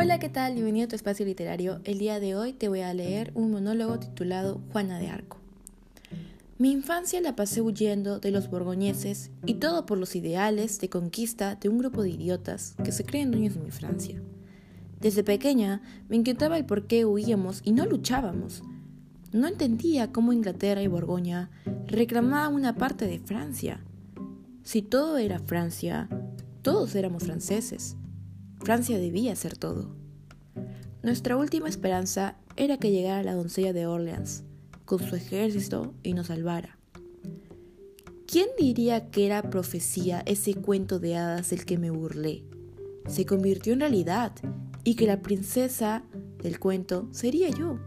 Hola, ¿qué tal? Bienvenido a tu espacio literario. El día de hoy te voy a leer un monólogo titulado Juana de Arco. Mi infancia la pasé huyendo de los borgoñeses y todo por los ideales de conquista de un grupo de idiotas que se creen dueños de mi Francia. Desde pequeña me inquietaba el por qué huíamos y no luchábamos. No entendía cómo Inglaterra y Borgoña reclamaban una parte de Francia. Si todo era Francia, todos éramos franceses. Francia debía ser todo. Nuestra última esperanza era que llegara la doncella de Orleans con su ejército y nos salvara. ¿Quién diría que era profecía ese cuento de hadas del que me burlé? Se convirtió en realidad y que la princesa del cuento sería yo.